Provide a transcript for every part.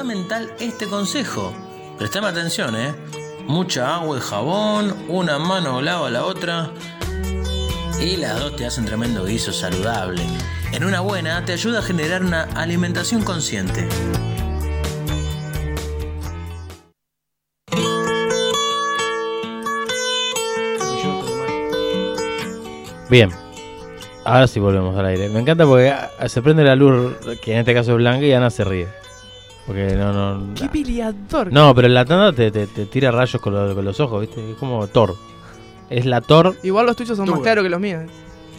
2021 es fundamental este consejo. Prestame atención, ¿eh? Mucha agua y jabón, una mano lava la otra. Y las dos te hacen tremendo guiso saludable. En una buena te ayuda a generar una alimentación consciente. Bien. Ahora sí volvemos al aire. Me encanta porque se prende la luz, que en este caso es blanca, y Ana se ríe. Porque no, no. ¡Qué peleador! No, pero en la tanda te, te- te tira rayos con, lo- con los ojos, ¿viste? Es como Thor. Es la Thor, Igual los tuyos son más claros que los míos. eh.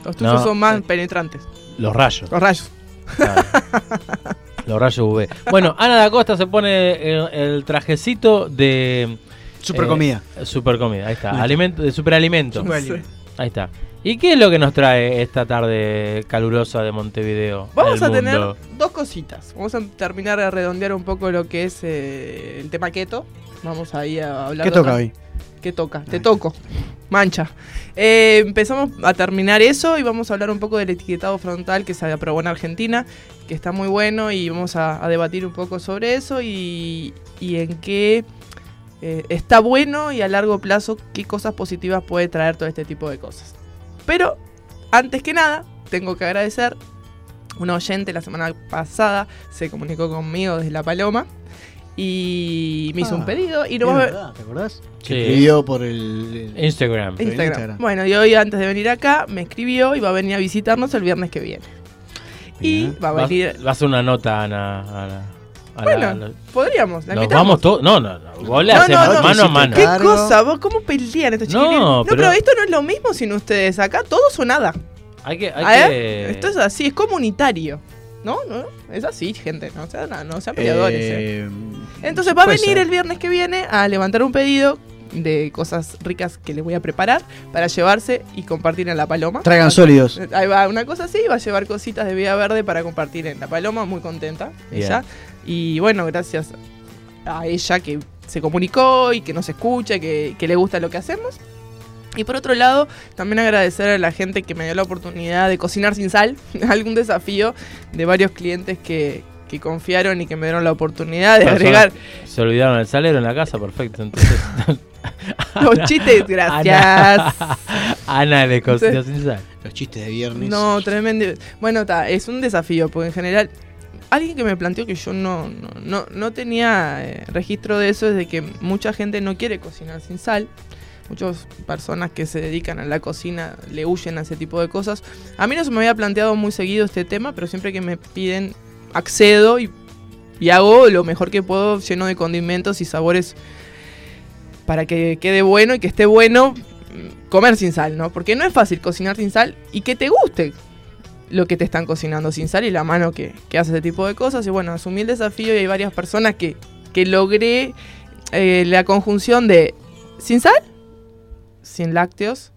Los tuyos No. son más penetrantes. los rayos. Los rayos. Claro. los rayos UV. Bueno, Ana da Costa se pone el, el trajecito de. Super eh, comida. super comida, ahí está. Alimento, de superalimento. Sé. Ahí está. ¿Y qué es lo que nos trae esta tarde calurosa de Montevideo? Vamos a tener dos cositas. Vamos a terminar de redondear un poco lo que es eh, el tema keto. Vamos ahí a hablar. ¿Qué de toca hoy? ¿Qué toca? Te toco. Mancha. Eh, empezamos a terminar eso y vamos a hablar un poco del etiquetado frontal que se aprobó en Argentina, que está muy bueno y vamos a, a debatir un poco sobre eso y, y en qué eh, está bueno y a largo plazo qué cosas positivas puede traer todo este tipo de cosas. Pero, antes que nada, tengo que agradecer. Un oyente la semana pasada se comunicó conmigo desde La Paloma y me hizo un Ah, pedido y Es verdad, ¿Te acordás? Sí. Que pidió por el... el- Instagram. Instagram. Instagram. Bueno, y hoy antes de venir acá me escribió y va a venir a visitarnos el viernes que viene. Y va a venir. va a hacer una nota, Ana. A Bueno, la- Podríamos, la nos invitamos. vamos todos. No, no, no. Vos le No, haces no, no. mano a mano. ¿Qué Cargo. cosa? ¿Vos cómo pelean estos No, chiquilines? No, pero... pero- esto no es lo mismo sin ustedes. Acá todos o nada. Hay que. Hay ¿Eh? que... Esto es así, es comunitario. ¿No? ¿No? Es así, gente. No sean, no sean peleadores. eh. Eh, Entonces va a venir ser. el viernes que viene a levantar un pedido de cosas ricas que le voy a preparar para llevarse y compartir en La Paloma. Traigan sólidos. Ahí va, una cosa así, va a llevar cositas de Vida Verde para compartir en La Paloma, muy contenta Bien. ella. Y bueno, gracias a ella que se comunicó y que nos escucha, que, que le gusta lo que hacemos. Y por otro lado, también agradecer a la gente que me dio la oportunidad de cocinar sin sal, algún desafío de varios clientes que, que confiaron y que me dieron la oportunidad de Personas- agregar Se olvidaron el salero en la casa, perfecto. Entonces. los chistes. Gracias. Ana, Ana le cocinó sin sal. Los chistes de viernes. No, tremendo. Bueno, ta, es un desafío, porque en general, alguien que me planteó que yo no, no, no, no tenía eh, registro de eso es de que mucha gente no quiere cocinar sin sal. Muchas personas que se dedican a la cocina le huyen a ese tipo de cosas. A mí no se me había planteado muy seguido este tema, pero siempre que me piden, accedo y, hago lo mejor que puedo, lleno de condimentos y sabores para que quede bueno y que esté bueno mm, comer sin sal, ¿no? Porque no es fácil cocinar sin sal y que te guste lo que te están cocinando sin sal y la mano que, hace ese tipo de cosas. Y bueno, asumí el desafío y hay varias personas que, que logré eh, la conjunción de sin sal, sin lácteos,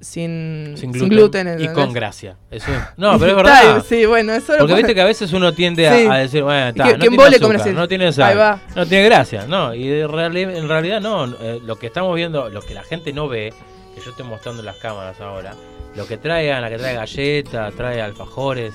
sin, Sin sin gluten. y ¿entendés? con gracia. Eso es- No, pero es verdad. Sí, bueno, eso Porque viste que a veces uno tiende a, Sí. a decir, bueno, está, que- no que tiene azúcar, no tiene sal, va. no tiene gracia, no, y en realidad no, eh, lo que estamos viendo, lo que la gente no ve, que yo estoy mostrando en las cámaras ahora, lo que trae Ana, que trae galletas, trae alfajores,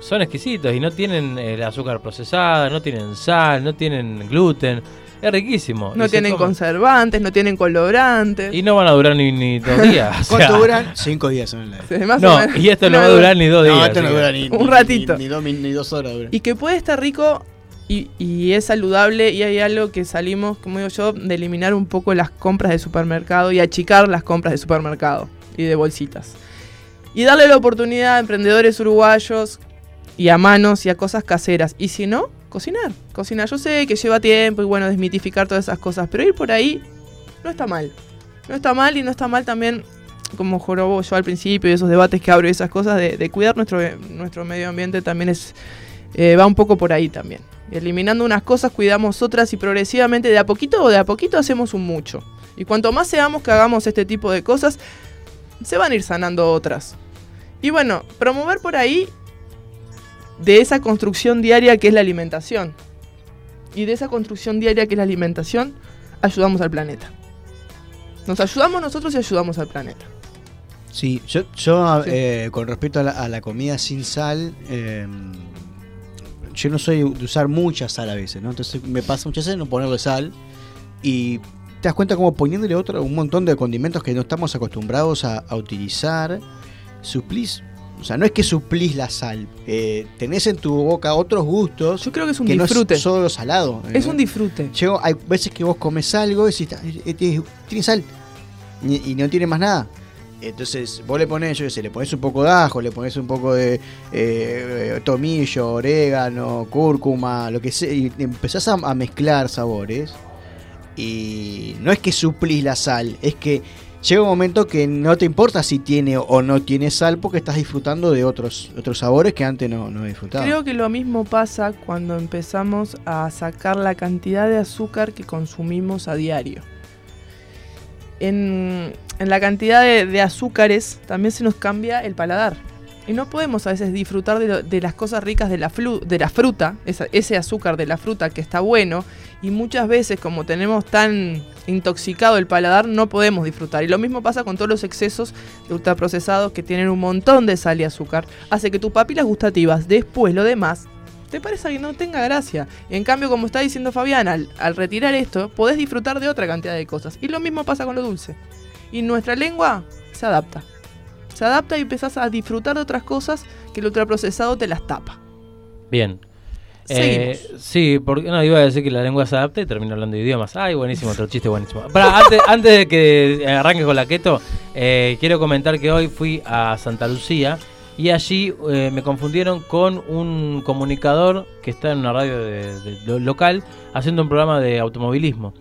son exquisitos y no tienen el azúcar procesada, no tienen sal, no tienen gluten, es riquísimo. No tienen conservantes, no tienen colorantes. Y no van a durar ni, ni dos días. o sea, ¿Cuánto duran? Cinco días en el live. Sí, más o No, menos. y esto no, No, va a durar ni dos días. No, esto no dura ni, Un ratito. Ni, ni dos, ni dos horas dura. Y que puede estar rico y, y es saludable y hay algo que salimos, como digo yo, de eliminar un poco las compras de supermercado y achicar las compras de supermercado y de bolsitas. Y darle la oportunidad a emprendedores uruguayos y a manos y a cosas caseras. Y si no, cocinar. Cocinar. Yo sé que lleva tiempo y bueno, desmitificar todas esas cosas, pero ir por ahí no está mal. No está mal y no está mal también, como jorobo yo al principio, y esos debates que abro y esas cosas, de, cuidar nuestro, nuestro medio ambiente también es eh, va un poco por ahí también. Eliminando unas cosas, cuidamos otras y progresivamente de a poquito o de a poquito hacemos un mucho. Y cuanto más seamos que hagamos este tipo de cosas, se van a ir sanando otras. Y bueno, promover por ahí de esa construcción diaria que es la alimentación. Y de esa construcción diaria que es la alimentación, ayudamos al planeta. Nos ayudamos nosotros y ayudamos al planeta. Sí, yo, yo Sí. eh, con respecto a la, a la comida sin sal, eh, yo no soy de usar mucha sal a veces, ¿no? Entonces me pasa muchas veces no ponerle sal y te das cuenta como poniéndole otro, un montón de condimentos que no estamos acostumbrados a, a utilizar, suplís. O sea, no es que suplís la sal, eh, tenés en tu boca otros gustos. Yo creo que es un que disfrute. no es solo salado. es ¿eh? un disfrute. Llego- hay veces que vos comes algo y decís, "Ah, eh, tiene tiene sal y, y no tiene más nada. Entonces vos le pones, yo qué sé, le pones un poco de ajo, le pones un poco de eh, tomillo, orégano, cúrcuma, lo que sea, y empezás a, a mezclar sabores. Y no es que suplís la sal, es que llega un momento que no te importa si tiene o no tiene sal porque estás disfrutando de otros, otros sabores que antes no, no disfrutabas. Creo que lo mismo pasa cuando empezamos a sacar la cantidad de azúcar que consumimos a diario. En, en la cantidad de, de azúcares también se nos cambia el paladar. Y no podemos a veces disfrutar de, lo- de las cosas ricas de la, de la fruta, ese azúcar de la fruta que está bueno. Y muchas veces como tenemos tan intoxicado el paladar no podemos disfrutar. Y lo mismo pasa con todos los excesos de ultraprocesados que tienen un montón de sal y azúcar. Hace que tus papilas gustativas, después lo demás, te parece que no tenga gracia. En cambio, como está diciendo Fabián, al, al retirar esto, podés disfrutar de otra cantidad de cosas. Y lo mismo pasa con lo dulce. Y nuestra lengua se adapta. Se adapta y empezás a disfrutar de otras cosas que el ultraprocesado te las tapa. Bien. Eh, sí, porque no iba a decir que la lengua se adapta y termino hablando de idiomas. Ay, buenísimo, otro chiste buenísimo. Pará, antes, antes de que arranque con la keto, eh, quiero comentar que hoy fui a Santa Lucía y allí eh, me confundieron con un comunicador que está en una radio de- de- lo- local haciendo un programa de automovilismo.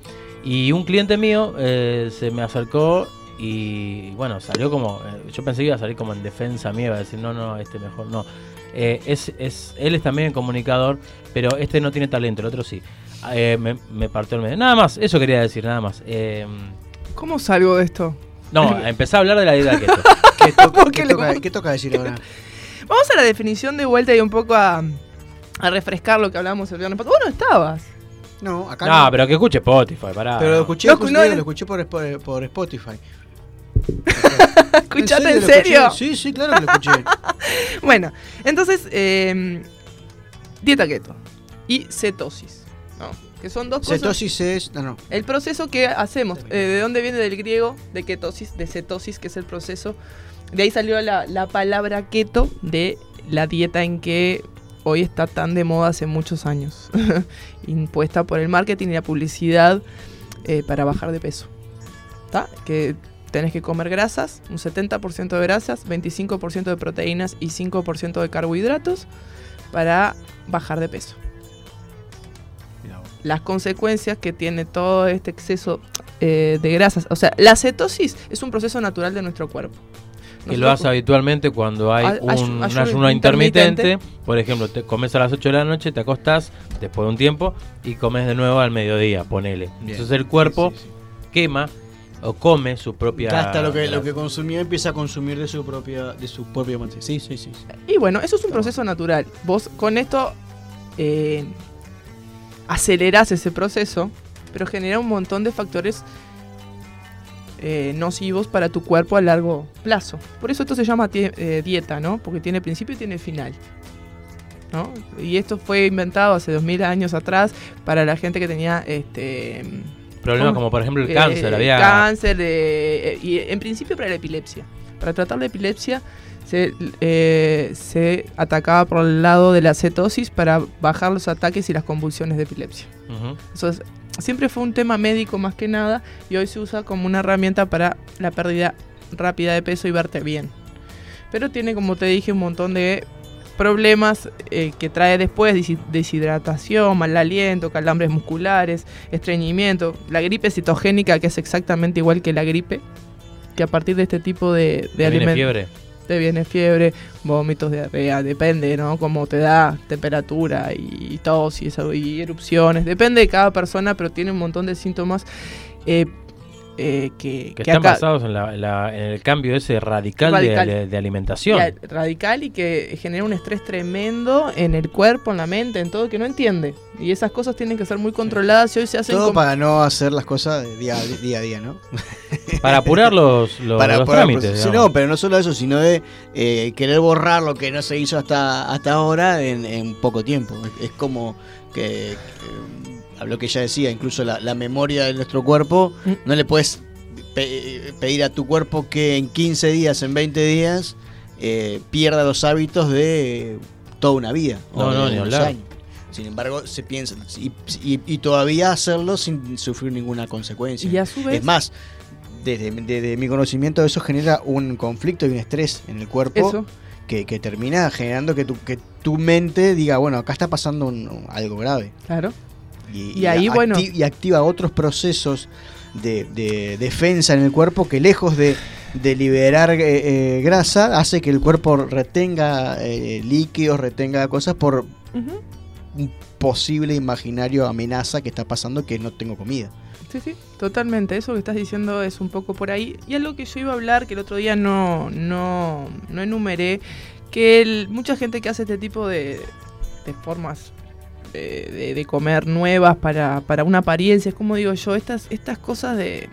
Y un cliente mío se me acercó y bueno, salió como, eh, yo pensé que iba a salir como en defensa mía, iba a decir, no, no, este mejor no. Eh, es, es, él es también comunicador, pero este no tiene talento, el otro sí. Eh, me, me partió el medio. Nada más, eso quería decir, nada más. Eh, ¿Cómo salgo de esto? no, empecé a hablar de la dieta keto. ¿Qué, to- ¿Por qué qué le toca, pongo- qué toca decir ahora? Vamos a la definición de vuelta y un poco a, a refrescar lo que hablamos el viernes. Vos no estabas. No, acá No, no. pero que escuche Spotify, pará. Pero lo escuché, No, no. lo escuché por, por, por Spotify. ¿Escuchaste en serio? Sí, sí, claro que lo escuché. Bueno, entonces, eh, dieta keto y cetosis, ¿no? Que son dos cosas. Cetosis es. No, no. El proceso que hacemos, eh, ¿de dónde viene del griego? De ketosis, de cetosis, que es el proceso. De ahí salió la, la palabra keto de la dieta en que hoy está tan de moda hace muchos años. Impuesta por el marketing y la publicidad eh, para bajar de peso. ¿Está? Que tenés que comer grasas, un 70% de grasas, 25% de proteínas y 5% de carbohidratos para bajar de peso las consecuencias que tiene todo este exceso eh, de grasas. O sea, la cetosis es un proceso natural de nuestro cuerpo. Que lo hace Nosotros- habitualmente cuando hay Ay- un, ayu- un ayuno ayuno intermitente. intermitente. Por ejemplo, te comes a las 8 de la noche, te acostás después de un tiempo y comes de nuevo al mediodía, ponele. Bien. Entonces el cuerpo Sí, sí, sí. quema o come su propia. Gasta lo que, lo que consumió empieza a consumir de su propia de su propia materia. Sí, sí, sí. sí. Y bueno, eso es un proceso natural. Vos con esto eh, acelerás ese proceso, pero genera un montón de factores eh, nocivos para tu cuerpo a largo plazo. Por eso esto se llama eh, dieta, ¿no? Porque tiene principio y tiene final. ¿no? Y esto fue inventado hace 2000 años atrás para la gente que tenía este Problemas como por ejemplo el eh, cáncer. Había. Cáncer, eh, eh, y en principio para la epilepsia. Para tratar la epilepsia se, eh, se atacaba por el lado de la cetosis para bajar los ataques y las convulsiones de epilepsia. Ujú. Eso es- siempre fue un tema médico más que nada y hoy se usa como una herramienta para la pérdida rápida de peso y verte bien. Pero tiene, como te dije, un montón de problemas eh, que trae después, deshidratación, mal aliento, calambres musculares, estreñimiento, la gripe citogénica que es exactamente igual que la gripe, que a partir de este tipo de, de ¿Te viene alimentos fiebre? te viene fiebre, vómitos, diarrea, depende, ¿no? Cómo te da temperatura y tos y, eso, y erupciones, depende de cada persona, pero tiene un montón de síntomas eh, eh, que, Que que están acá- basados en, la- en la- en el cambio ese radical, de- Radical. De, de alimentación. y a- radical y que genera un estrés tremendo en el cuerpo, en la mente, en todo, que no entiende. Y esas cosas tienen que ser muy controladas y hoy se hacen Todo para no hacer las cosas día, día a día, ¿no? Para apurar los, los, para los para- trámites. sí, no, pero no solo eso, sino de eh, querer borrar lo que no se hizo hasta, hasta ahora en, en poco tiempo. Es, es como que, que, a lo que ya decía, incluso la, la memoria de nuestro cuerpo, Mm. no le puedes pe- pedir a tu cuerpo que en 15 días, en 20 días, eh, pierda los hábitos de toda una vida. o No, de no, ni hablar. años. Sin embargo, se piensa, y, y- y todavía hacerlo sin sufrir ninguna consecuencia. Y a su vez, Es más, desde, desde mi conocimiento eso genera un conflicto y un estrés en el cuerpo que, que termina generando que tu, que tu mente diga, bueno, acá está pasando un- algo grave. Claro. Y, Y ahí, acti- bueno. y activa otros procesos de, de defensa en el cuerpo que lejos de, de liberar eh, eh, grasa, hace que el cuerpo retenga eh, líquidos, retenga cosas por un posible imaginario amenaza que está pasando que no tengo comida. Sí, sí, totalmente. Eso que estás diciendo es un poco por ahí. Y algo que yo iba a hablar, que el otro día no, no, no enumeré, que el- mucha gente que hace este tipo de, de formas de, de- comer nuevas para, para una apariencia, es como digo yo, estas, estas cosas de,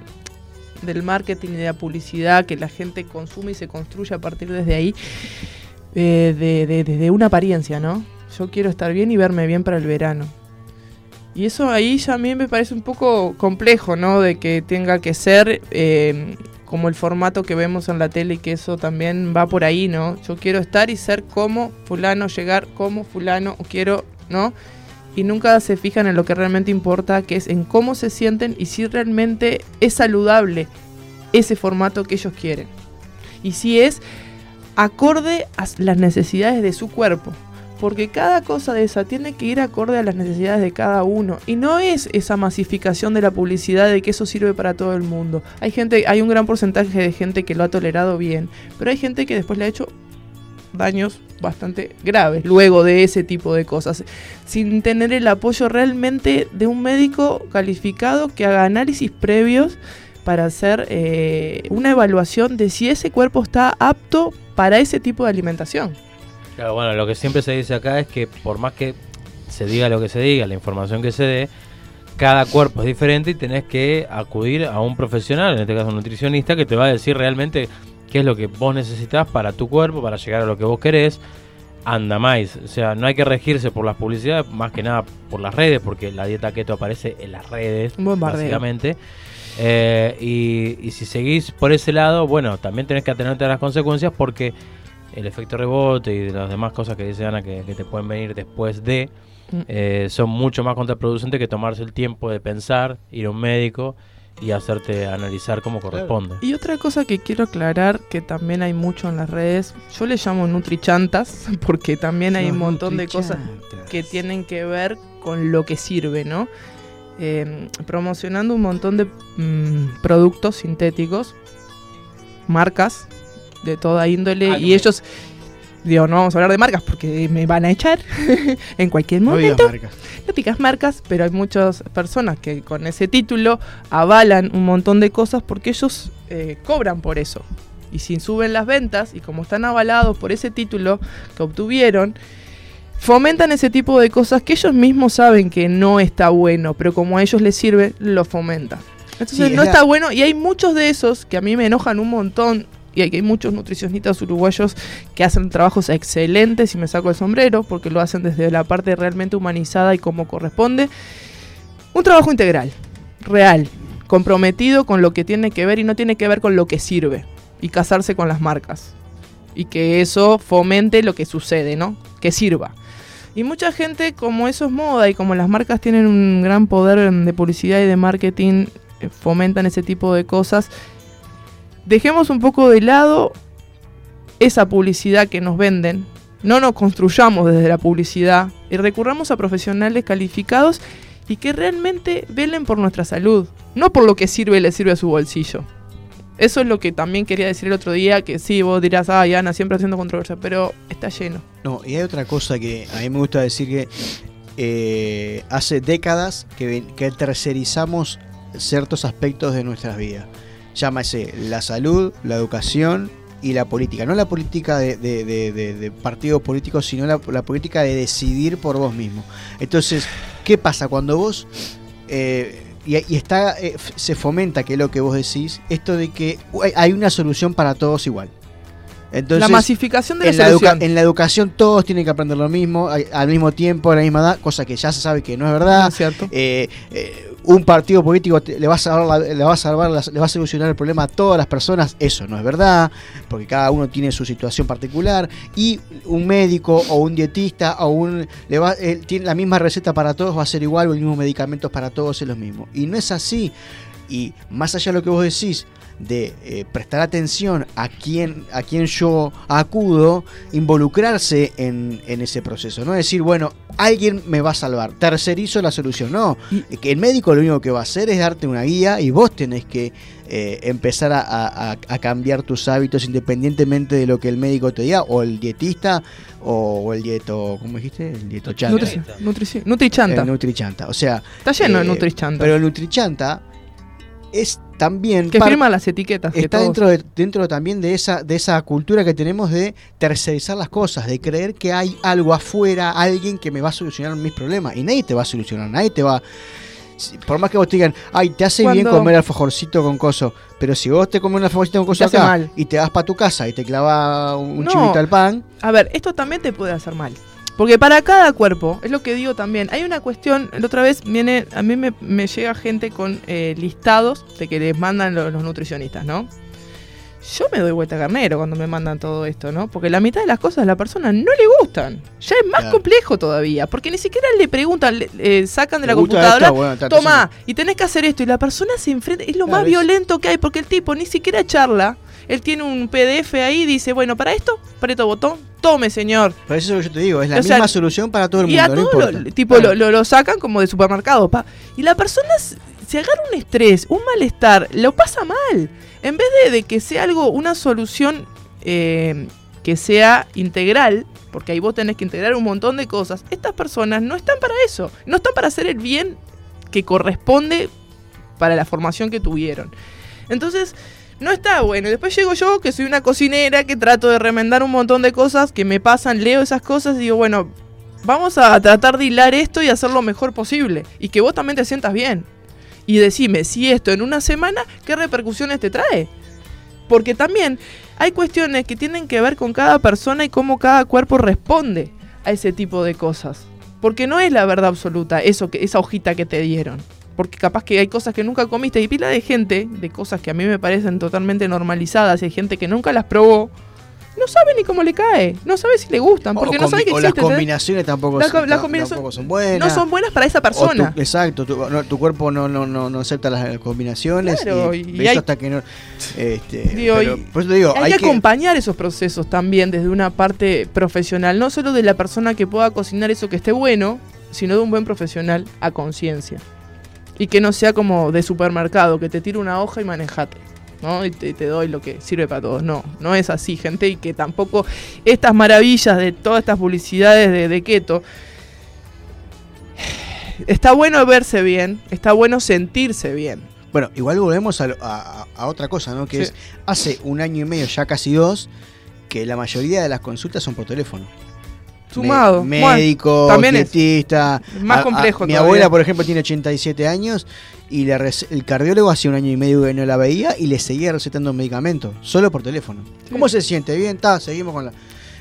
del marketing y de la publicidad que la gente consume y se construye a partir desde ahí, eh, de, de- una apariencia, ¿no? Yo quiero estar bien y verme bien para el verano. Y eso ahí ya a mí me parece un poco complejo, ¿no? De que tenga que ser eh, como el formato que vemos en la tele y que eso también va por ahí, ¿no? Yo quiero estar y ser como fulano, llegar como fulano, quiero, ¿no? Y nunca se fijan en lo que realmente importa, que es en cómo se sienten y si realmente es saludable ese formato que ellos quieren. Y si es acorde a las necesidades de su cuerpo. Porque cada cosa de esa tiene que ir acorde a las necesidades de cada uno. Y no es esa masificación de la publicidad de que eso sirve para todo el mundo. Hay gente, hay un gran porcentaje de gente que lo ha tolerado bien. Pero hay gente que después le ha hecho daños bastante graves luego de ese tipo de cosas. Sin tener el apoyo realmente de un médico calificado que haga análisis previos para hacer eh, una evaluación de si ese cuerpo está apto para ese tipo de alimentación. Claro, bueno, lo que siempre se dice acá es que por más que se diga lo que se diga, la información que se dé, cada cuerpo es diferente y tenés que acudir a un profesional, en este caso un nutricionista, que te va a decir realmente qué es lo que vos necesitas para tu cuerpo, para llegar a lo que vos querés. Anda más, o sea, no hay que regirse por las publicidades, más que nada por las redes, porque la dieta keto aparece en las redes, básicamente. Eh, y, y si seguís por ese lado, bueno, también tenés que atenerte a las consecuencias porque el efecto rebote y las demás cosas que dice Ana que, que te pueden venir después de Mm. eh, son mucho más contraproducentes que tomarse el tiempo de pensar, ir a un médico y hacerte analizar como corresponde. Y otra cosa que quiero aclarar, que también hay mucho en las redes, yo le llamo nutrichantas, porque también hay un montón de cosas que tienen que ver con lo que sirve, ¿no? Eh, promocionando un montón de mm, productos sintéticos, marcas de toda índole, Ah, y no. ellos, digo, no vamos a hablar de marcas porque me van a echar en cualquier No digas momento. marcas. No digas marcas, pero hay muchas personas que con ese título avalan un montón de cosas porque ellos eh, cobran por eso. Y si suben las ventas y como están avalados por ese título que obtuvieron, fomentan ese tipo de cosas que ellos mismos saben que no está bueno, pero como a ellos les sirve, lo fomentan. Entonces Sí, no es la- está bueno y hay muchos de esos que a mí me enojan un montón. Y hay muchos nutricionistas uruguayos que hacen trabajos excelentes y me saco el sombrero porque lo hacen desde la parte realmente humanizada y como corresponde. Un trabajo integral, real, comprometido con lo que tiene que ver y no tiene que ver con lo que sirve y casarse con las marcas. Y que eso fomente lo que sucede, ¿no? Que sirva. Y mucha gente, como eso es moda y como las marcas tienen un gran poder de publicidad y de marketing, eh, fomentan ese tipo de cosas. Dejemos un poco de lado esa publicidad que nos venden. No nos construyamos desde la publicidad y recurramos a profesionales calificados y que realmente velen por nuestra salud, no por lo que sirve y le sirve a su bolsillo. Eso es lo que también quería decir el otro día, que sí, vos dirás, ay Ana, siempre haciendo controversia, pero está lleno. No, y hay otra cosa que a mí me gusta decir que eh, hace décadas que, tercerizamos ciertos aspectos de nuestras vidas. Llámese la salud, la educación y la política. No la política de, de- de- de- de partidos políticos, sino la, la política de decidir por vos mismo. Entonces, ¿qué pasa cuando vos... eh, y, y está eh, se fomenta que es lo que vos decís, esto de que hay- una solución para todos igual. Entonces, la masificación de la en la, educa- solución. en la educación todos tienen que aprender lo mismo, al mismo tiempo, a la misma edad, cosa que ya se sabe que no es verdad. ¿No es cierto? Eh, eh, un partido político le va a salvar, la- le va a le va a solucionar el problema a todas las personas, eso no es verdad, porque cada uno tiene su situación particular y un médico o un dietista o un le va él tiene la misma receta para todos va a ser igual o los mismos medicamentos para todos es lo mismo. Y no es así. Y más allá de lo que vos decís de eh, prestar atención a quién a quién yo acudo, involucrarse en, en ese proceso, no decir, bueno, alguien me va a salvar, tercerizo la solución, no, que el médico lo único que va a hacer es darte una guía y vos tenés que eh, empezar a, a- a cambiar tus hábitos independientemente de lo que el médico te diga, o el dietista, o, o el dieto, ¿cómo dijiste? El dieto chanta. Nutri- Nutrici- Nutrichanta. El nutrichanta. O sea, Está lleno de eh, Nutrichanta. pero el nutrichanta es también que firma las etiquetas. que está dentro de, dentro también de esa de esa cultura que tenemos de tercerizar las cosas, de creer que hay algo afuera, alguien que me va a solucionar mis problemas y nadie te va a solucionar, nadie te va por más que vos te digan, ay, te hace bien comer alfajorcito con coso, pero si vos te comes un alfajorcito con coso acá mal. y te vas para tu casa y te clava un No. chivito al pan, A ver, esto también te puede hacer mal. Porque para cada cuerpo, es lo que digo también, hay una cuestión, la otra vez viene, a mí me, me llega gente con eh, listados de que les mandan los, los nutricionistas, ¿no? Yo me doy vuelta carnero cuando me mandan todo esto, ¿no? Porque la mitad de las cosas a la persona no le gustan. Ya es más Claro. complejo todavía, porque ni siquiera le preguntan, le- eh, sacan de ¿te la computadora? Bueno, toma, y tenés que hacer esto, y la persona se enfrenta, es lo Claro, más es- violento que hay, porque el tipo ni siquiera charla, él tiene un PDF ahí y dice, bueno, para esto, aprieto botón, tome señor. Pero eso es lo que yo te digo, es la O sea, misma solución para todo el Y mundo, a no todo importa. lo, tipo, lo, lo- lo sacan como de supermercado, pa. Y la persona se agarra un estrés, un malestar, lo pasa mal. En vez de, de que sea algo, una solución eh, que sea integral, porque ahí vos tenés que integrar un montón de cosas, estas personas no están para eso. No están para hacer el bien que corresponde para la formación que tuvieron. Entonces, no está bueno. Después llego yo, que soy una cocinera, que trato de remendar un montón de cosas que me pasan, leo esas cosas y digo, bueno, vamos a tratar de hilar esto y hacer lo mejor posible. Y que vos también te sientas bien. Y decime si esto en una semana, ¿qué repercusiones te trae? Porque también hay cuestiones que tienen que ver con cada persona y cómo cada cuerpo responde a ese tipo de cosas. Porque no es la verdad absoluta, eso esa hojita que te dieron. Porque capaz que hay cosas que nunca comiste y pila de gente, de cosas que a mí me parecen totalmente normalizadas, y hay gente que nunca las probó, no sabe ni cómo le cae, no sabe si le gustan, porque no sabe que o las combinaciones tampoco, La son, las ta- combinaciones tampoco son buenas. No son buenas para esa tu- persona. exacto, tu, no, tu cuerpo no, no, no, no acepta las combinaciones. Claro, y, y hay- hasta que no. Este, Digo, pero y- por eso te digo, hay, que acompañar esos procesos también desde una parte profesional, no solo de la persona que pueda cocinar eso que esté bueno, sino de un buen profesional a conciencia. Y que no sea como de supermercado, que te tire una hoja y manejate. ¿no? Y te, te doy lo que sirve para todos. No, no es así, gente. Y que tampoco estas maravillas de todas estas publicidades de, de keto. Está bueno verse bien, está bueno sentirse bien. Bueno, igual volvemos a, lo- a- a- a otra cosa, ¿no? Que Sí. es hace un año y medio, ya casi dos, que la mayoría de las consultas son por teléfono. Sumado. Me- médico, también es dietista. más A- a- complejo mi abuela, por ejemplo, tiene 87 años y le rece- el cardiólogo hace un año y medio que no la veía y le seguía recetando medicamentos, solo por teléfono. ¿Cómo se siente? Bien, está, seguimos con la.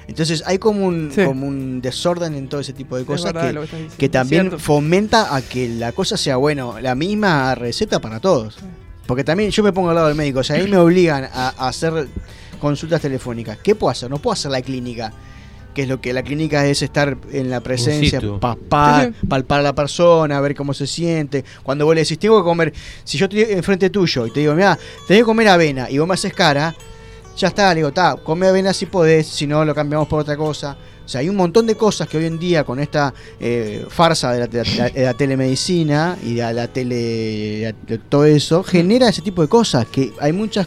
Entonces hay como un, Sí. como un desorden en todo ese tipo de cosas verdad que, que también fomenta a que la cosa sea, bueno, la misma receta para todos. Porque también yo me pongo al lado del médico, o sea, a mí me obligan a, a hacer consultas telefónicas. ¿Qué puedo hacer? No puedo hacer la clínica, que es lo que la clínica es estar en la presencia, situ. pa- pa- Sí, sí. palpar a la persona, ver cómo se siente. Cuando vos le decís, tengo que comer, si yo estoy enfrente tuyo y te digo, mira, tenés que comer avena y vos me haces cara, ya está, le digo, está, come avena si podés, si no lo cambiamos por otra cosa. O sea, hay un montón de cosas que hoy en día con esta eh, farsa de la, de la- de la telemedicina y de la tele, de todo eso, genera ese tipo de cosas que hay muchas,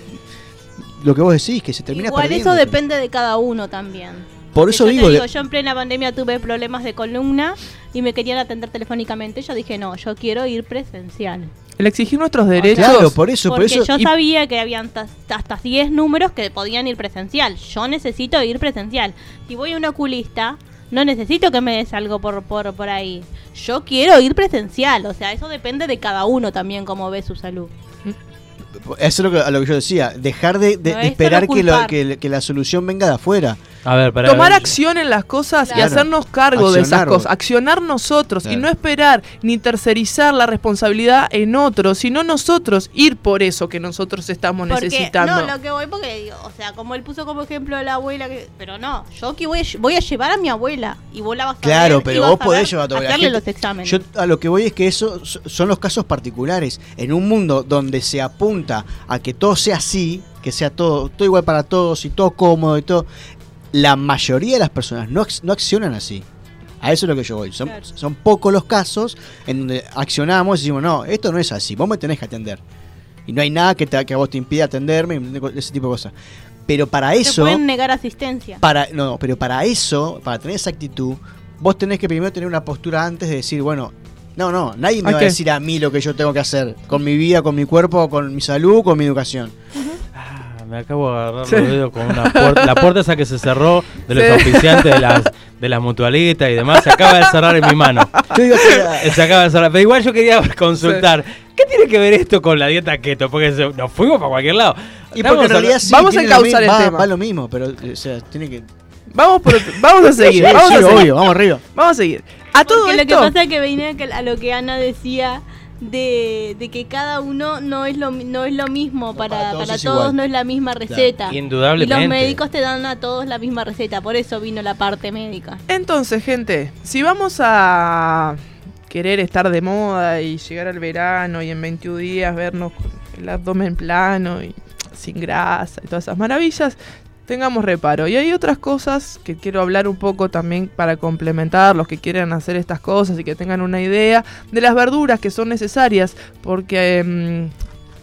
lo que vos decís, que se termina Igual perdiendo. eso depende de cada uno también. Por eso yo digo, yo en plena pandemia tuve problemas de columna y me querían atender telefónicamente. Yo dije, no, yo quiero ir presencial. El exigir nuestros derechos. Claro, por eso, por Porque eso. yo y- sabía que habían hasta 10 números que podían ir presencial. Yo necesito ir presencial. Si voy a un oculista, no necesito que me des algo por, por, por ahí. Yo quiero ir presencial. O sea, eso depende de cada uno también, cómo ve su salud. Eso es lo que, a lo que yo decía. Dejar de, de- No de es esperar que, lo- que la solución venga de afuera. A ver, para Tomar acción en las cosas y hacernos cargo de esas cosas. Accionar nosotros y no esperar ni tercerizar la responsabilidad en otros, sino nosotros ir por eso que nosotros estamos Porque, necesitando. no, lo que voy, porque, digo, o sea, como él puso como ejemplo a la abuela, que, pero no, yo que voy, a- voy a llevar a mi abuela y vos la vas a Claro, ver pero vos podés llevar a tu abuela. hacerle los exámenes. Yo a lo que voy es que eso so- son los casos particulares. En un mundo donde se apunta a que todo sea así, que sea todo, todo igual para todos y todo cómodo y todo, la mayoría de las personas no, ac- no accionan así. A eso es lo que yo voy. Son, Claro. son pocos los casos en donde accionamos y decimos, no, esto no es así, vos me tenés que atender. Y no hay nada que, te- que a vos te impida atenderme, y ese tipo de cosas. Pero para Te eso... pueden negar asistencia. Para, no, pero para eso, para tener esa actitud, vos tenés que primero tener una postura antes de decir, bueno, no, no, nadie me va a decir a mí lo que yo tengo que hacer, con mi vida, con mi cuerpo, con mi salud, con mi educación. Ah, me acabo de agarrar Sí. los dedos con una puerta. La puerta esa que se cerró de los Sí. oficiantes de las, de las mutualistas y demás se acaba de cerrar en mi mano. Se acaba de cerrar. Pero igual yo quería consultar. ¿Qué tiene que ver esto con la dieta keto? Porque se- nos fuimos para cualquier lado. y porque en realidad sí, Vamos a encauzar el va, tema. va lo mismo, pero o sea, tiene que... Vamos, por vamos a seguir. Sí, vamos, sí, a seguir obvio, vamos arriba. vamos a seguir. A todo Porque lo que pasa es que venía que- a lo que Ana decía de, de que cada uno no es lo, no es lo mismo, para, para para todos todos, es igual. no es la misma receta. Y Indudablemente. los médicos te dan a todos la misma receta, por eso vino la parte médica. Entonces, gente, si vamos a querer estar de moda y llegar al verano y en 21 días vernos con el abdomen plano y sin grasa y todas esas maravillas, tengamos reparo. Y hay otras cosas que quiero hablar un poco también para complementar los que quieran hacer estas cosas y que tengan una idea de las verduras que son necesarias, porque em,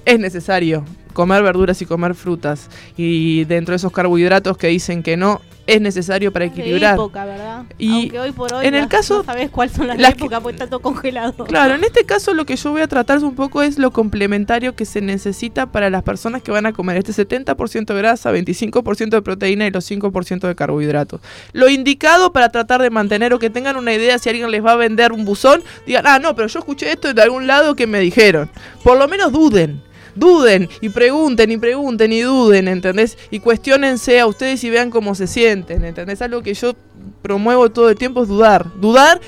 es necesario comer verduras y comer frutas. Y dentro de esos carbohidratos que dicen que no, es necesario para De equilibrar. época, ¿verdad? Y Aunque hoy por hoy en el caso- no sabes cuáles son las, las épocas, porque está todo congelado. Claro, en este caso lo que yo voy a tratar un poco es lo complementario que se necesita para las personas que van a comer este 70% de grasa, 25% de proteína y los 5% de carbohidratos. Lo indicado para tratar de mantener o que tengan una idea si alguien les va a vender un buzón, digan, ah, no, pero yo escuché esto de algún lado que me dijeron. Por lo menos duden. Duden y pregunten y pregunten y duden, ¿entendés? Y cuestionense a ustedes y vean cómo se sienten, ¿entendés? Algo que yo promuevo todo el tiempo es dudar. Dudar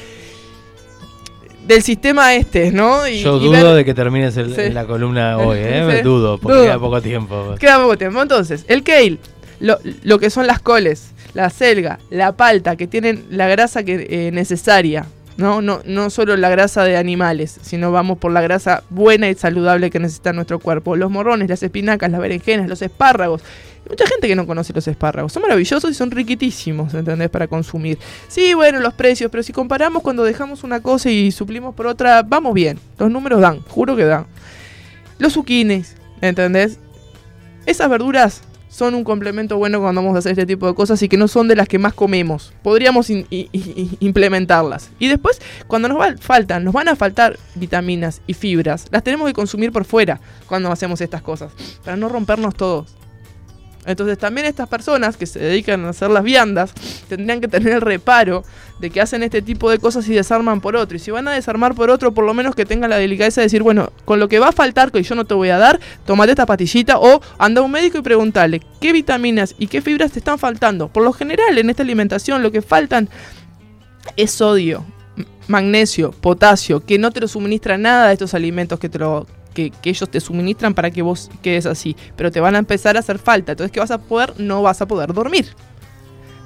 del sistema este, ¿no? Y- Yo y dudo ver- de que termines el- Sí. la columna hoy, ¿eh? Sí. Me dudo, porque Dudo. queda poco tiempo. Queda poco tiempo. Entonces, el kale, lo, lo que son las coles, la selga, la palta, que tienen la grasa que, eh, necesaria. ¿No? No, no solo la grasa de animales, sino vamos por la grasa buena y saludable que necesita nuestro cuerpo. Los morrones, las espinacas, las berenjenas, los espárragos. Hay mucha gente que no conoce los espárragos. Son maravillosos y son riquitísimos, ¿entendés? Para consumir. Sí, bueno, los precios, pero si comparamos cuando dejamos una cosa y suplimos por otra, vamos bien. Los números dan, juro que dan. Los zucchinis, ¿entendés? Esas verduras son un complemento bueno cuando vamos a hacer este tipo de cosas y que no son de las que más comemos. Podríamos implementarlas. Y después, cuando nos faltan, nos van a faltar vitaminas y fibras, las tenemos que consumir por fuera cuando hacemos estas cosas, para no rompernos todos. Entonces también estas personas que se dedican a hacer las viandas tendrían que tener el reparo de que hacen este tipo de cosas y desarman por otro. Y si van a desarmar por otro, por lo menos que tengan la delicadeza de decir, bueno, con lo que va a faltar que yo no te voy a dar, tomate esta pastillita o anda a un médico y preguntale qué vitaminas y qué fibras te están faltando. Por lo general en esta alimentación lo que faltan es sodio, magnesio, potasio, que no te lo suministra nada de estos alimentos que te lo que ellos te suministran para que vos quedes así, pero te van a empezar a hacer falta. Entonces, ¿qué vas a poder? No vas a poder dormir.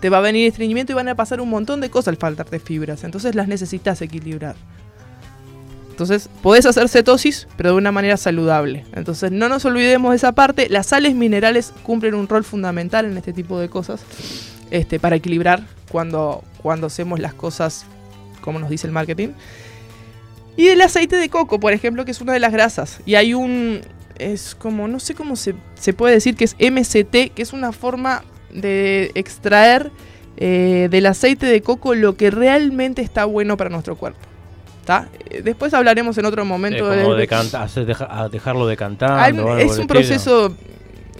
Te va a venir estreñimiento y van a pasar un montón de cosas al faltarte fibras. Entonces las necesitas equilibrar. Entonces, podés hacer cetosis, pero de una manera saludable. Entonces, no nos olvidemos de esa parte. Las sales minerales cumplen un rol fundamental en este tipo de cosas. Este, para equilibrar cuando, cuando hacemos las cosas como nos dice el marketing. Y el aceite de coco, por ejemplo, que es una de las grasas. Y hay un. Es como. No sé cómo se, se puede decir que es MCT, que es una forma de extraer eh, del aceite de coco lo que realmente está bueno para nuestro cuerpo. ¿Está? Eh, Después hablaremos en otro momento como de, decanta- deja- a dejarlo decantando. Por es un estilo. proceso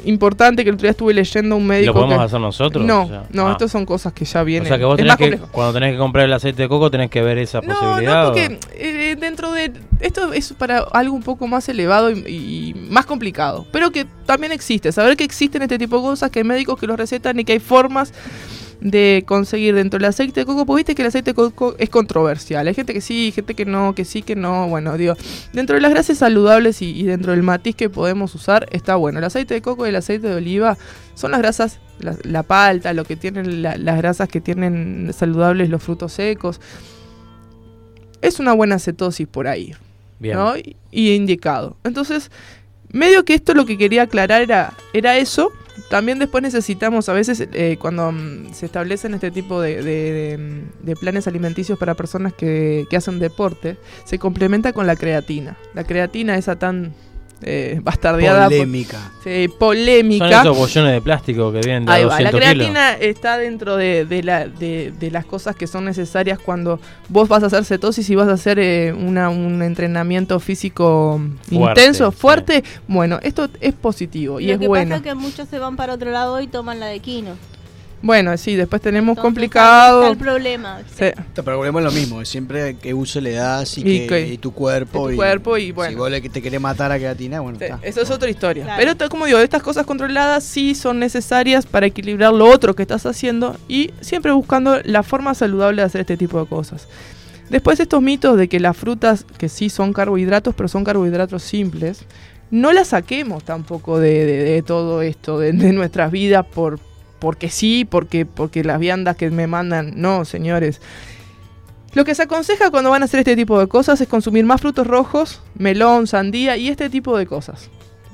importante que el otro día estuve leyendo un médico. ¿Lo podemos que- hacer nosotros? No, O sea, no, ah. estas son cosas que ya vienen. O sea que vos tenés que, cuando tenés que comprar el aceite de coco, tenés que ver esa No, posibilidad. no, porque eh, dentro de esto es para algo un poco más elevado y, y más complicado, pero que también existe. Saber que existen este tipo de cosas, que hay médicos que los recetan y que hay formas de conseguir dentro del aceite de coco, porque viste que el aceite de coco es controversial. Hay gente que sí, gente que no, que sí, que no. Bueno, digo, dentro de las grasas saludables y, y dentro del matiz que podemos usar, está bueno. El aceite de coco y el aceite de oliva son las grasas, la, la palta, lo que tienen la- las grasas que tienen saludables los frutos secos. Es una buena cetosis por ahí. Bien. ¿no? Y, y indicado. Entonces, medio que esto lo que quería aclarar era, era eso. También después necesitamos, a veces, eh, cuando mm, se establecen este tipo de, de- mm, de planes alimenticios para personas que, que hacen deporte, se complementa con la creatina. La creatina, esa tan eh, bastardeada, Polémica. sí, Son polémica. esos bollones de plástico que vienen de Ahí va, la 200 kilos. creatina está dentro de, de la- de- de las cosas que son necesarias cuando vos vas a hacer cetosis y vas a hacer eh, una- un entrenamiento físico Fuerte, intenso, sí. fuerte. Bueno, esto es positivo y Lo es que bueno. pasa es que muchos se van para otro lado y toman la de Kino. Bueno, sí, después tenemos Entonces, complicado. el problema. Sí, Pero volvemos a lo mismo, es siempre qué uso le das y, Y que- que- y tu cuerpo. y tu cuerpo y bueno. Si vos le, te querés matar a creatina, bueno, Sí, está. Eso es otra historia. Claro. Pero como digo, estas cosas controladas sí son necesarias para equilibrar lo otro que estás haciendo y siempre buscando la forma saludable de hacer este tipo de cosas. Después estos mitos de que las frutas, que sí son carbohidratos, pero son carbohidratos simples, no las saquemos tampoco de, de- de todo esto, de, de nuestras vidas, por, porque sí, porque, porque las viandas que me mandan, no, señores. Lo que se aconseja cuando van a hacer este tipo de cosas es consumir más frutos rojos, melón, sandía y este tipo de cosas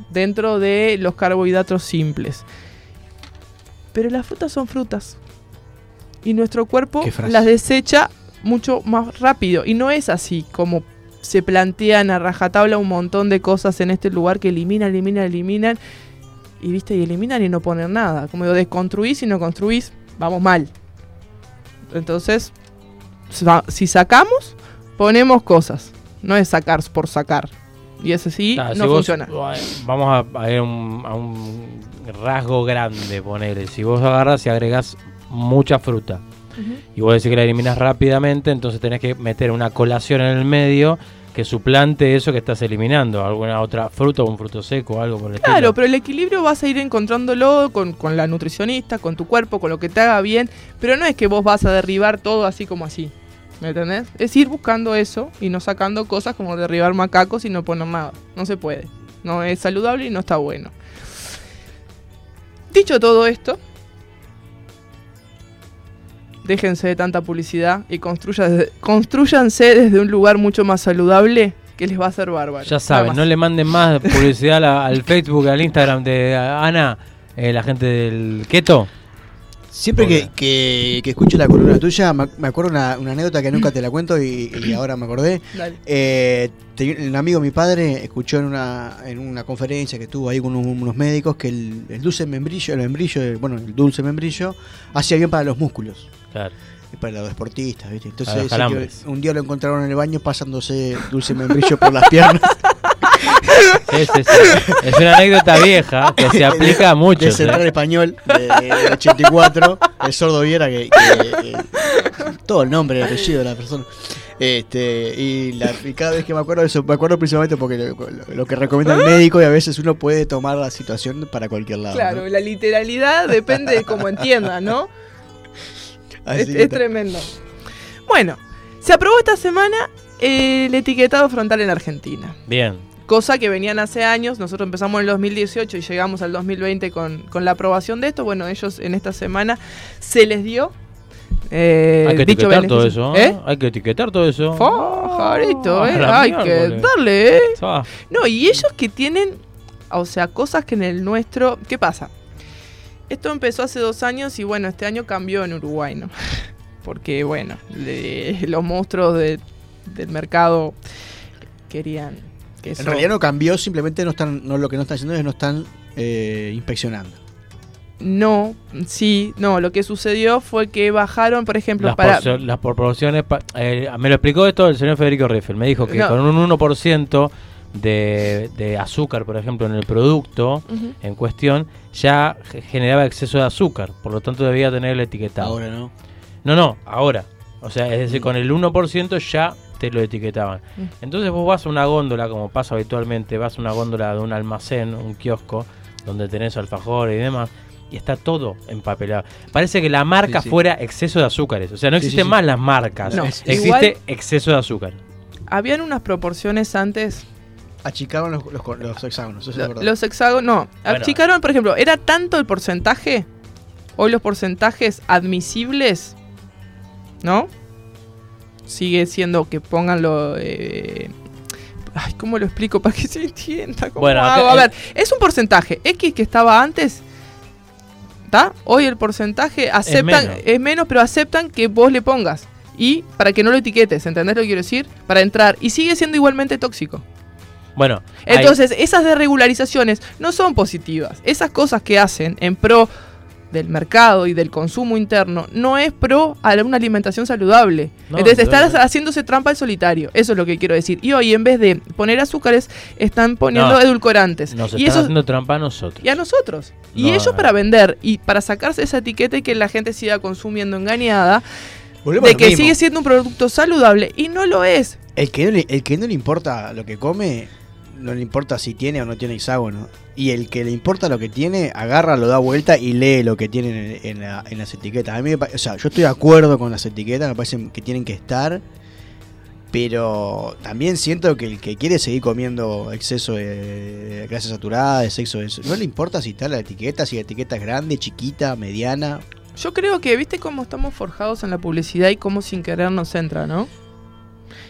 dentro de los carbohidratos simples. Pero las frutas son frutas y nuestro cuerpo las desecha mucho más rápido y no es así como se plantean a rajatabla un montón de cosas en este lugar que eliminan, eliminan, eliminan y viste y eliminan y no ponen nada. Como digo, desconstruís y no construís, vamos mal. Entonces, si sacamos, ponemos cosas. No es sacar por sacar. Y ese sí Claro, no si vos- funciona. Vamos a, a un, a un rasgo grande, ponele. Si vos agarras y agregás mucha fruta y vos decís que la eliminas rápidamente, entonces tenés que meter una colación en el medio que suplante eso que estás eliminando. Alguna otra fruta o un fruto seco o algo por el Claro, estilo. pero el equilibrio vas a ir encontrándolo con, con la nutricionista, con tu cuerpo, con lo que te haga bien. Pero no es que vos vas a derribar todo así como así. ¿Me entendés? Es ir buscando eso y no sacando cosas como derribar macacos y no poner nada. No se puede. No es saludable y no está bueno. Dicho todo esto, déjense de tanta publicidad y construya- construyanse desde un lugar mucho más saludable que les va a hacer bárbaro. Ya saben, no le manden más publicidad la- al Facebook, al Instagram de Ana, eh, la gente del Keto. Siempre que, que, que escucho la columna tuya, me, me acuerdo una, una anécdota que nunca te la cuento y, y ahora me acordé. Eh, un amigo de mi padre escuchó en una, en una conferencia que tuvo ahí con un- unos médicos que el, el dulce membrillo, el membrillo, el- bueno, el dulce membrillo, hacía bien para los músculos. Claro. y Para los deportistas, ¿viste? Entonces que un día lo encontraron en el baño pasándose dulce membrillo por las piernas. Es una anécdota vieja que se aplica a de muchos. Central eh. Español de, de 84, el sordo Viera, que, que, eh, todo el nombre, el apellido de la persona. Este, y, la- y cada vez que me acuerdo de eso, me acuerdo principalmente porque lo, lo- lo que recomienda el médico y a veces uno puede tomar la situación para cualquier lado. Claro, ¿no? la literalidad depende de cómo entiendas, ¿no? Es, que es tremendo. Bueno, se aprobó esta semana el etiquetado frontal en Argentina. Bien. Cosa que venían hace años, nosotros empezamos en el 2018 y llegamos al 2020 con, con la aprobación de esto. Bueno, ellos en esta semana se les dio. eh, Hay que dicho etiquetar todo eso. ¿Eh? ¿eh? Hay que etiquetar todo eso. Fajarito, Ah, ¿eh? Hay que darle, ¿eh? Ah, No, y ellos que tienen, o sea, cosas que en el nuestro... ¿Qué pasa? Esto empezó hace dos años y bueno, este año cambió en Uruguay, ¿no? Porque bueno, le- los monstruos de- del mercado querían que eso... En realidad no cambió, simplemente no están, no, lo que no están haciendo es no están eh, inspeccionando. no, sí, no, lo que sucedió fue que bajaron, por ejemplo, Las, para... las proporciones. pa- eh, me lo explicó esto el señor Federico Riffel. Me dijo que No. con un 1% de, de azúcar, por ejemplo, en el producto en cuestión, ya ge- generaba exceso de azúcar. Por lo tanto, debía tener el etiquetado. Ahora no. No, no, ahora. O sea, es decir, con el 1% ya te lo etiquetaban. Mm. Entonces vos vas a una góndola, como pasa habitualmente, vas a una góndola de un almacén, un kiosco, donde tenés alfajores y demás, y está todo empapelado. Parece que la marca Sí, sí. fuera exceso de azúcares. O sea, no Sí, sí, existen sí. más las marcas. No, existe igual- exceso de azúcar. Habían unas proporciones antes Achicaron los, los, los hexágonos, eso es Lo- verdad. Los hexágonos, no. Bueno. Achicaron, por ejemplo, era tanto el porcentaje, hoy los porcentajes admisibles, ¿no? Sigue siendo que pónganlo... eh, ay, ¿cómo lo explico para que se entienda? ¿Cómo Bueno, hago? A el- ver, es un porcentaje. X que estaba antes, ¿está? Hoy el porcentaje aceptan, menos. es menos, pero aceptan que vos le pongas. Y para que no lo etiquetes, ¿entendés lo que quiero decir? Para entrar. Y sigue siendo igualmente tóxico. Bueno, hay- Entonces, esas desregularizaciones no son positivas. Esas cosas que hacen en pro del mercado y del consumo interno no es pro a una alimentación saludable. No, Entonces, están haciéndose trampa al solitario. Eso es lo que quiero decir. Y hoy, en vez de poner azúcares, están poniendo No. edulcorantes. nos y están eso haciendo trampa a nosotros. y a nosotros. Y ellos no. para vender y para sacarse esa etiqueta y que la gente siga consumiendo engañada Volvemos de que mismo. sigue siendo un producto saludable y no lo es. El que, no le, el que no le importa lo que come, no le importa si tiene o no tiene hexágono. Y el que le importa lo que tiene, agarra, lo da vuelta y lee lo que tienen en, la- en las etiquetas. A mí me o sea, yo estoy de acuerdo con las etiquetas, me parece que tienen que estar. Pero también siento que el que quiere seguir comiendo exceso de grasa saturada, de sexo, de no le importa si está la etiqueta, si la etiqueta es grande, chiquita, mediana. Yo creo que, viste cómo estamos forjados en la publicidad y cómo sin querer nos entra, ¿no?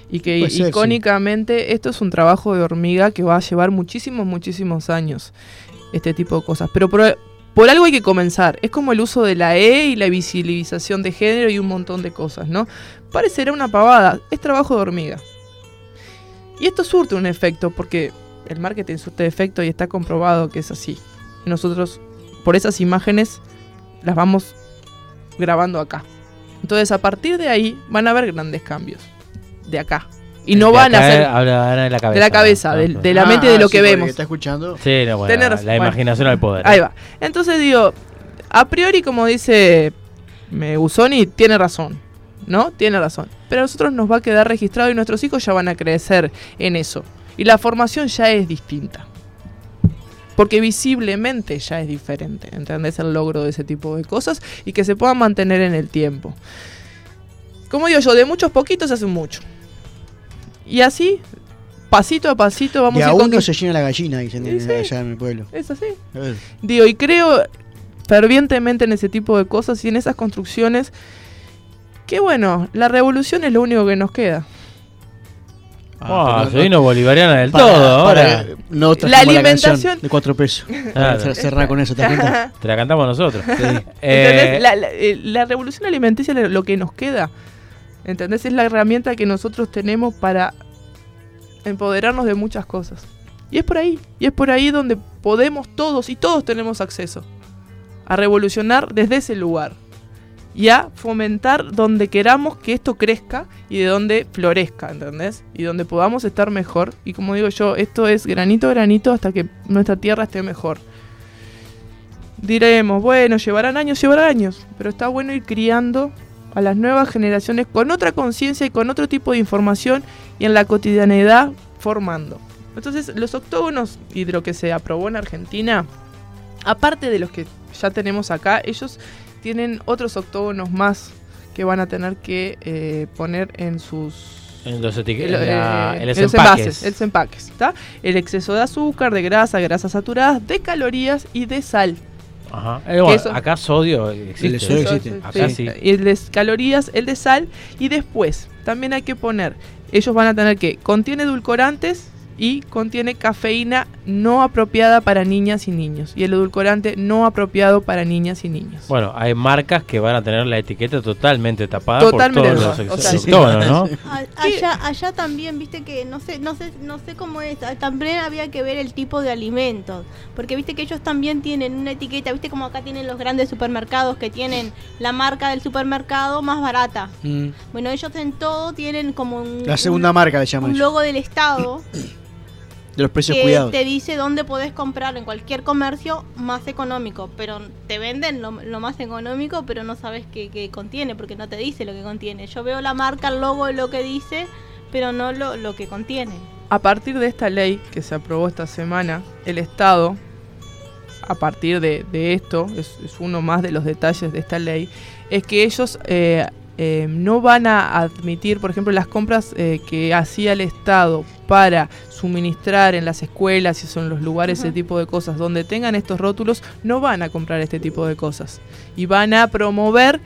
Y que Puede ser, icónicamente esto es un trabajo de hormiga que va a llevar muchísimos, muchísimos años, este tipo de cosas. Pero por, por algo hay que comenzar. Es como el uso de la E y la visibilización de género y un montón de cosas, ¿no? Parecerá una pavada, es trabajo de hormiga. Y esto surte un efecto, porque el marketing surte efecto y está comprobado que es así. Y nosotros, por esas imágenes, las vamos grabando acá. Entonces, a partir de ahí van a haber grandes cambios. De acá. Y no De van a ser habla de la cabeza. de la cabeza, ¿no? del- de la mente de lo que Ah, sí, vemos. Está escuchando. Sí, no, bueno, Tenés la, bueno. imaginación al poder. Ahí va. Entonces digo, a priori, como dice me Usoni, tiene razón. ¿No? Tiene razón. Pero a nosotros nos va a quedar registrado y nuestros hijos ya van a crecer en eso. Y la formación ya es distinta. Porque visiblemente ya es diferente. ¿Entendés? El logro de ese tipo de cosas y que se puedan mantener en el tiempo. Como digo yo, de muchos poquitos se hace mucho. Y así, pasito a pasito, vamos De a ir uno se llena la gallina, dicen Sí, allá en mi pueblo. Es así. Digo, y creo fervientemente en ese tipo de cosas y en esas construcciones que bueno, la revolución es lo único que nos queda. Ah, se vino bolivariana del para- todo para- ahora. no La alimentación- canción de cuatro pesos. Claro. Cerrar con eso, ¿te la cantamos nosotros. ¿Entendés? Eh, La, la- eh, la revolución alimenticia es lo que nos queda. ¿Entendés? Es la herramienta que nosotros tenemos para empoderarnos de muchas cosas. Y es por ahí. Y es por ahí donde podemos todos y todos tenemos acceso a revolucionar desde ese lugar. Y a fomentar donde queramos que esto crezca y de donde florezca, ¿entendés? Y donde podamos estar mejor. Y como digo yo, esto es granito a granito hasta que nuestra tierra esté mejor. Diremos, bueno, llevarán años, llevarán años, pero está bueno ir criando a las nuevas generaciones con otra conciencia y con otro tipo de información y en la cotidianidad formando. Entonces, los octógonos lo que se aprobó en Argentina, aparte de los que ya tenemos acá, ellos tienen otros octógonos más que van a tener que eh, poner en sus en los en la- eh, en los en los empaques. envases, en los empaques, ¿está? El exceso de azúcar, de grasa, grasas saturadas, de calorías y de sal. Ajá. Eh, bueno, Eso- acá sodio existe. El sodio Eso, existe. Acá sí. Y el de calorías, el de sal. Y después, también hay que poner, ellos van a tener que, contiene edulcorantes y contiene cafeína no apropiada para niñas y niños y el edulcorante no apropiado para niñas y niños. Bueno, hay marcas que van a tener la etiqueta totalmente tapada Totalmente por todos los ¿no? Allá, allá también, viste que no sé, no sé, no sé cómo es. También había que ver el tipo de alimentos, porque viste que ellos también tienen una etiqueta, viste como acá tienen los grandes supermercados que tienen la marca del supermercado más barata. Mm. Bueno, ellos en todo tienen como un, La segunda un- marca le llaman un ellos, logo del estado de los precios que cuidados. te dice dónde podés comprar en cualquier comercio más económico, pero te venden lo, lo más económico, pero no sabes qué, qué contiene, porque no te dice lo que contiene. Yo veo la marca, el logo de lo que dice, pero no lo, lo que contiene. A partir de esta ley que se aprobó esta semana, el Estado, a partir de, de esto, es, es uno más de los detalles de esta ley, es que ellos eh, eh, no van a admitir, por ejemplo, las compras eh, que hacía el Estado para suministrar en las escuelas y son los lugares, ese tipo de cosas, donde tengan estos rótulos, no van a comprar este tipo de cosas. Y van a promover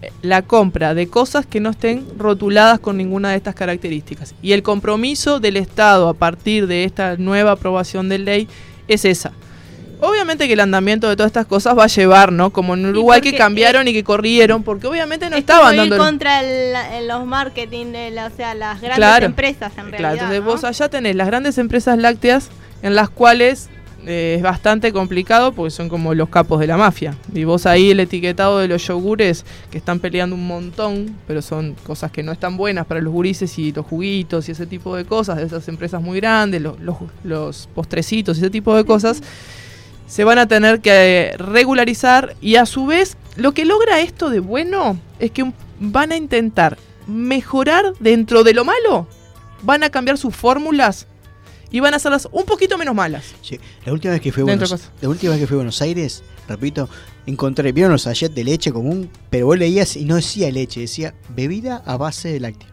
eh, la compra de cosas que no estén rotuladas con ninguna de estas características. Y el compromiso del Estado a partir de esta nueva aprobación de ley es esa. Obviamente que el andamiento de todas estas cosas va a llevar, ¿no? Como en Uruguay que porque, cambiaron y que corrieron, porque obviamente no es estaban dando... contra el- el- los marketing, o sea, las grandes Claro. empresas en realidad. Claro, entonces ¿no? vos allá tenés las grandes empresas lácteas en las cuales eh, es bastante complicado porque son como los capos de la mafia. Y vos ahí el etiquetado de los yogures que están peleando un montón, pero son cosas que no están buenas para los gurises y los juguitos y ese tipo de cosas, de esas empresas muy grandes, los, los, los postrecitos y ese tipo de cosas, se van a tener que eh, regularizar y a su vez lo que logra esto de bueno es que van a intentar mejorar dentro de lo malo, van a cambiar sus fórmulas y van a hacerlas un poquito menos malas. Sí, La última vez que fui a Buenos, de cosas. la última vez que fui a Buenos Aires, repito, encontré, vieron los sachets de leche común, pero vos leías y no decía leche, decía bebida a base de lácteo.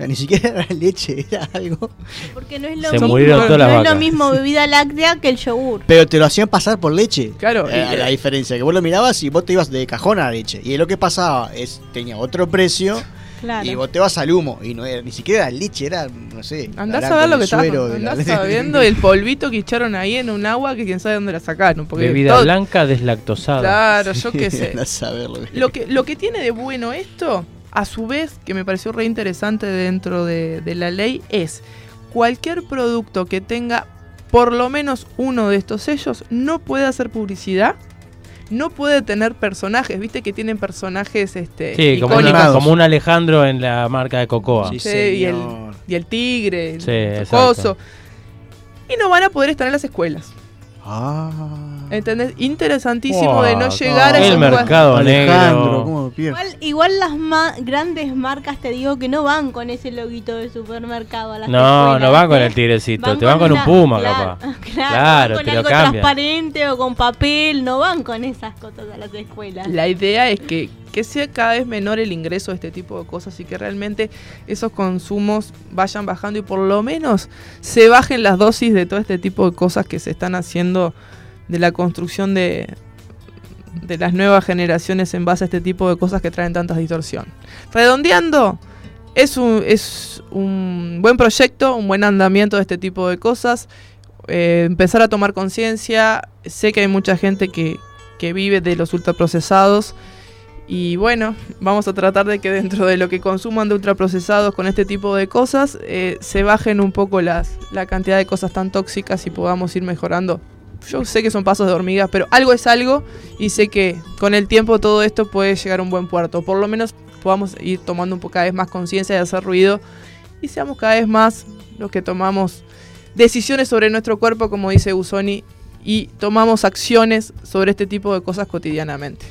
Sea, ni siquiera era leche, era algo. Porque no es lo Se mismo, murieron todas las no es vacas. lo mismo bebida láctea que el yogur. Pero te lo hacían pasar por leche. Claro, Era y- la diferencia, que vos lo mirabas y vos te ibas de cajón a la leche. Y lo que pasaba es, tenía otro precio Claro. y vos te vas al humo. Y no era, ni siquiera era leche, era, no sé. Andás a ver con lo el que está suero de la- andás sabiendo el polvito que echaron ahí en un agua que quién sabe dónde la sacaron. Porque Bebida todo- blanca deslactosada. Claro, yo qué sé. Andás a verlo. Lo que, lo que tiene de bueno esto, a su vez, que me pareció re interesante dentro de, de la ley, es cualquier producto que tenga por lo menos uno de estos sellos no puede hacer publicidad, no puede tener personajes, viste que tienen personajes este, Sí, como, una- un Alejandro en la marca de Cocoa. Sí, Sí, y el, señor. y el tigre, el Sí, coso. Y no van a poder estar en las escuelas. Ah. ¿Entendés? Interesantísimo Wow, de no llegar a el mercado Alejandro. Igual, igual las ma- grandes marcas te digo que no van con ese loguito de supermercado a las No, escuelas, no van con el tigrecito, te van con un una- puma, claro, capaz. Claro, Claro, van te con lo algo cambian. transparente o con papel, no van con esas cosas a las escuelas. La idea es que, que sea cada vez menor el ingreso de este tipo de cosas y que realmente esos consumos vayan bajando y por lo menos se bajen las dosis de todo este tipo de cosas que se están haciendo de la construcción de, de las nuevas generaciones en base a este tipo de cosas que traen tanta distorsión. Redondeando, es un, es un buen proyecto, un buen andamiento de este tipo de cosas. Eh, empezar a tomar conciencia. Sé que hay mucha gente que, que vive de los ultraprocesados. Y bueno, vamos a tratar de que dentro de lo que consuman de ultraprocesados con este tipo de cosas, eh, se bajen un poco las, la cantidad de cosas tan tóxicas y podamos ir mejorando. Yo sé que son pasos de hormigas, pero algo es algo y sé que con el tiempo todo esto puede llegar a un buen puerto. Por lo menos podamos ir tomando un poco cada vez más conciencia de hacer ruido y seamos cada vez más los que tomamos decisiones sobre nuestro cuerpo, como dice Usoni, y tomamos acciones sobre este tipo de cosas cotidianamente.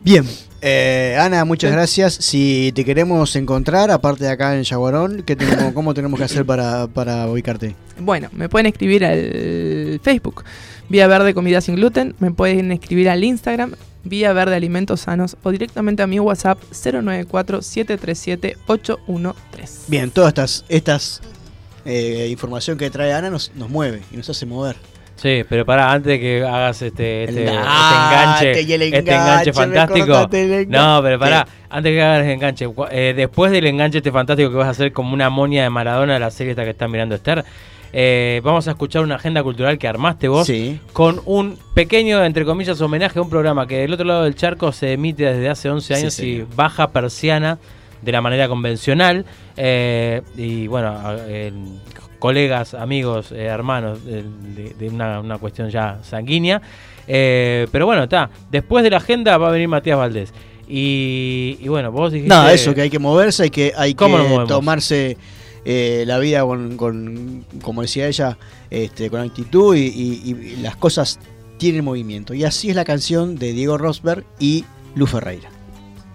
Bien, eh, Ana, muchas gracias. Si te queremos encontrar, aparte de acá en Yaguarón, ¿qué tenemos, ¿cómo tenemos que hacer para, para ubicarte? Bueno, me pueden escribir al Facebook, Vía Verde Comida Sin Gluten, me pueden escribir al Instagram, Vía Verde Alimentos Sanos, o directamente a mi WhatsApp 094-737-813. Bien, todas estas, estas eh, información que trae Ana nos, nos mueve y nos hace mover. Sí, pero pará, antes de que hagas este, El este, este enganche, enganche, y el este enganche, fantástico. enganche. No, pero pará, antes que hagas el enganche, eh, después del enganche este fantástico que vas a hacer como una monia de Maradona de la serie esta que está mirando Esther, Eh, vamos a escuchar una agenda cultural que armaste vos Sí. con un pequeño, entre comillas, homenaje a un programa que del otro lado del charco se emite desde hace 11 Sí, años y baja persiana de la manera convencional. Eh, y bueno, eh, colegas, amigos, eh, hermanos, de, de una, una cuestión ya sanguínea. Pero bueno, está. Después de la agenda va a venir Matías Valdés. Y, y bueno, vos dijiste... Nada, eso, que hay que moverse, hay que, hay ¿Cómo nos que tomarse eh, la vida con, con, como decía ella, este, con actitud y, y- las cosas tienen movimiento. Y así es la canción de Diego Rosberg y Lu Ferreira.